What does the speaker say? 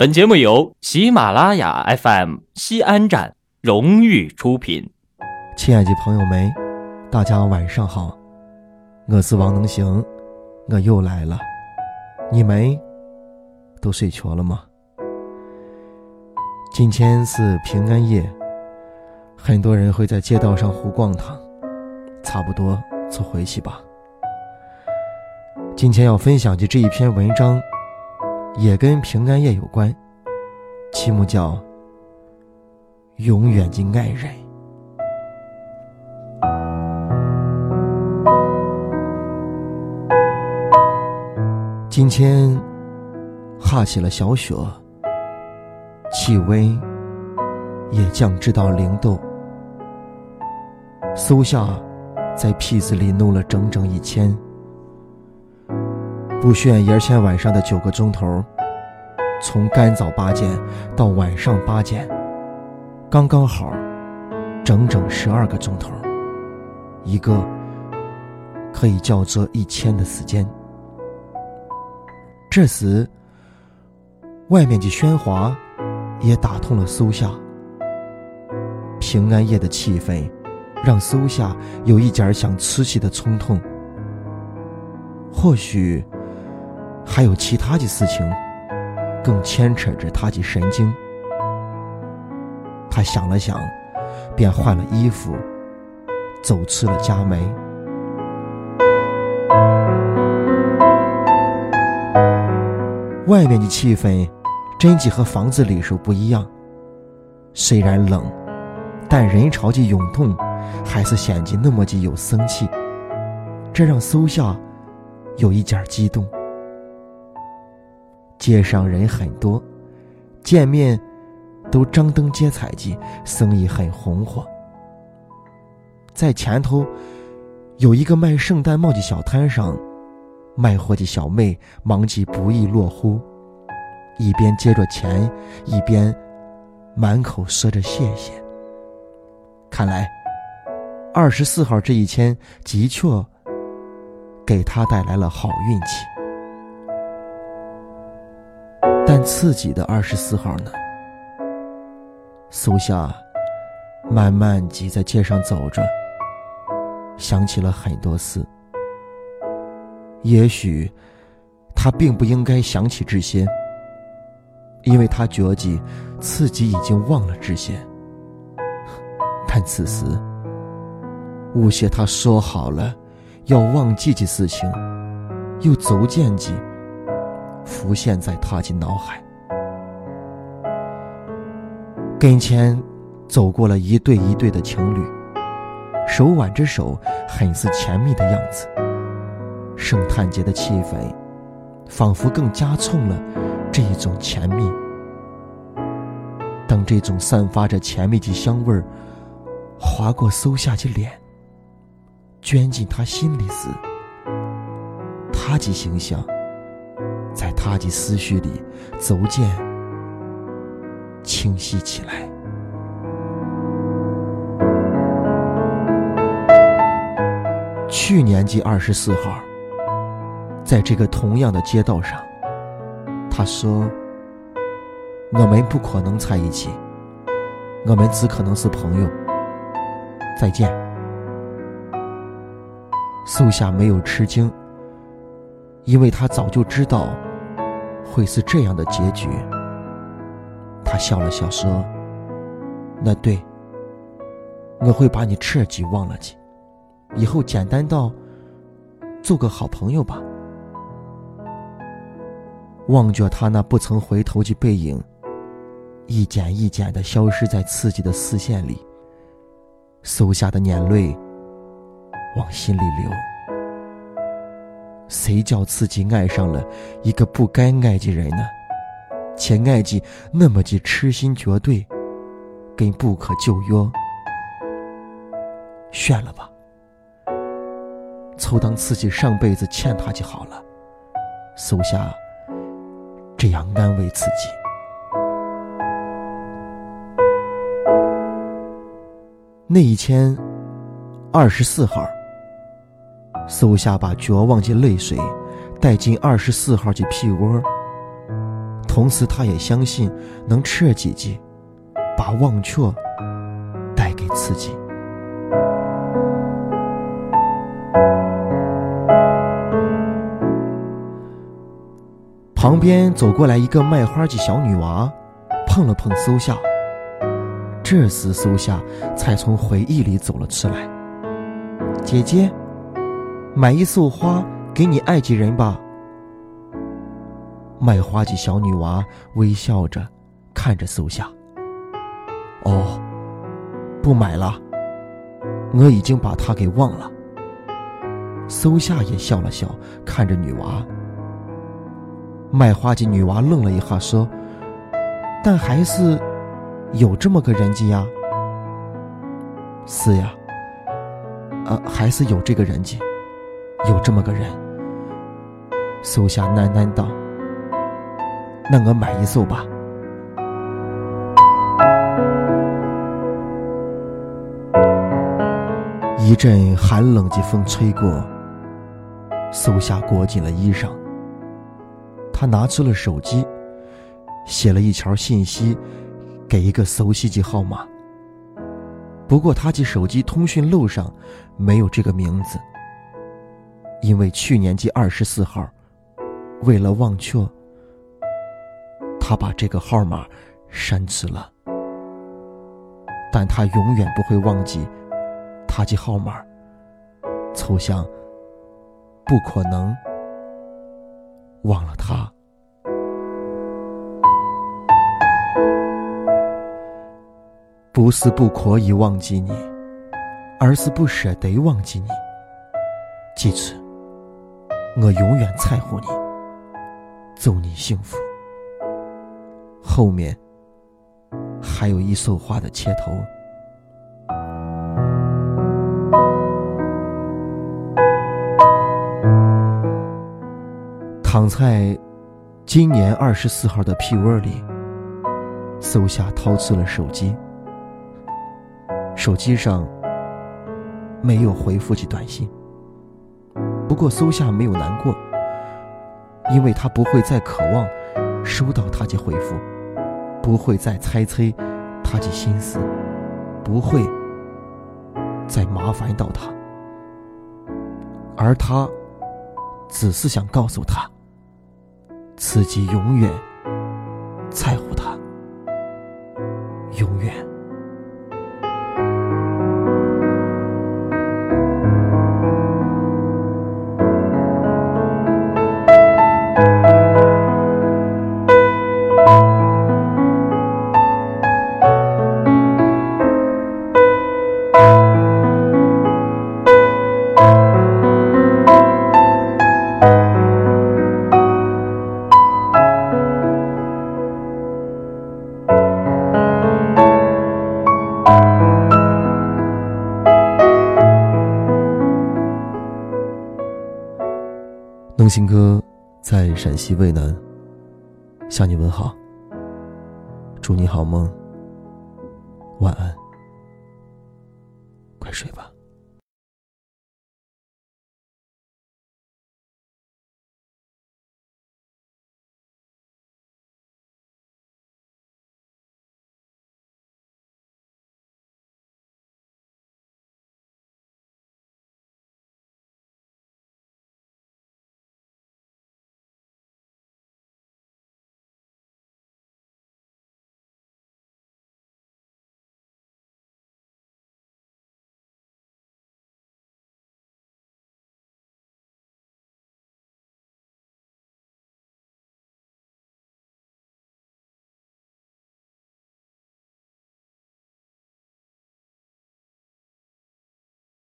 本节目由喜马拉雅 FM 西安站荣誉出品。亲爱的朋友们，大家晚上好，我是王能行，我又来了。你们都睡着了吗？今天是平安夜，很多人会在街道上胡逛荡，差不多就回去吧。今天要分享的这一篇文章。也跟平安夜有关，题目叫《永远的爱人》。今天下起了小雪，气温也降至到零度。苏夏在屁子里弄了整整一天。不炫眼前晚上的九个钟头，从干早八点到晚上八点，刚刚好，整整十二个钟头，一个可以叫做一天的时间。这时，外面的喧哗也打通了苏夏。平安夜的气氛，让苏夏有一点想吃气的冲动。或许。还有其他的事情，更牵扯着他的神经。他想了想，便换了衣服，走出了家门。外面的气氛，真的和房子里时不一样。虽然冷，但人潮的涌动，还是显得那么的有生气。这让苏夏有一点激动。街上人很多，见面都张灯结彩的，生意很红火。在前头有一个卖圣诞帽的小摊上，卖货的小妹忙起不亦乐乎，一边接着钱，一边满口说着谢谢。看来二十四号这一天的确给他带来了好运气。但自己的二十四号呢？苏夏慢慢挤在街上走着，想起了很多事。也许他并不应该想起这些，因为他觉得自己已经忘了这些。但此时，吴邪他说好了要忘记的事情，又逐渐记。浮现在他的脑海。跟前走过了一对一对的情侣，手挽着手，很是甜蜜的样子。圣诞节的气氛，仿佛更加重了这一种甜蜜。当这种散发着甜蜜的香味儿划过苏夏的脸，钻进他心里时，他的形象。在他的思绪里，逐渐清晰起来。去年的二十四号，在这个同样的街道上，他说：“我们不可能在一起，我们只可能是朋友。”再见。苏夏没有吃惊。因为他早就知道会是这样的结局，他笑了笑说：“那对，我会把你彻底忘了去，以后简单到做个好朋友吧。”望着他那不曾回头的背影，一剪一剪的消失在自己的视线里，收下的眼泪往心里流。谁叫自己爱上了一个不该爱的人呢？且爱的那么的痴心绝对，跟不可救药。炫了吧，就当自己上辈子欠他就好了。苏夏这样安慰自己。那一天，二十四号。苏夏把绝望的泪水带进二十四号的屁窝，同时他也相信能这几季把忘却带给自己。旁边走过来一个卖花的小女娃，碰了碰苏夏。这时苏夏才从回忆里走了出来。姐姐，买一束花给你爱的人吧。卖花的小女娃微笑着看着苏夏。哦，不买了，我已经把他给忘了。苏夏也笑了笑，看着女娃。卖花的女娃愣了一下，说：“但还是有这么个人家呀。”“是呀，啊，还是有这个人家，有这么个人。”苏夏喃喃道：“那我买一束吧。”一阵寒冷的风吹过，苏夏裹紧了衣裳。他拿出了手机，写了一条信息，给一个熟悉的号码。不过他的手机通讯录上没有这个名字，因为去年记二十四号，为了忘却，他把这个号码删除了。但他永远不会忘记他记号码，抽象，不可能。忘了他，不是不可以忘记你，而是不舍得忘记你。记住，我永远在乎你，祝你幸福。后面还有一束花的切头。躺在今年二十四号的被窝里，苏夏掏出了手机。手机上没有回复的短信。不过苏夏没有难过，因为他不会再渴望收到他的回复，不会再猜测他的心思，不会再麻烦到他，而他只是想告诉他。自己永远在乎行哥在陕西渭南。向你问好，祝你好梦，晚安，快睡吧。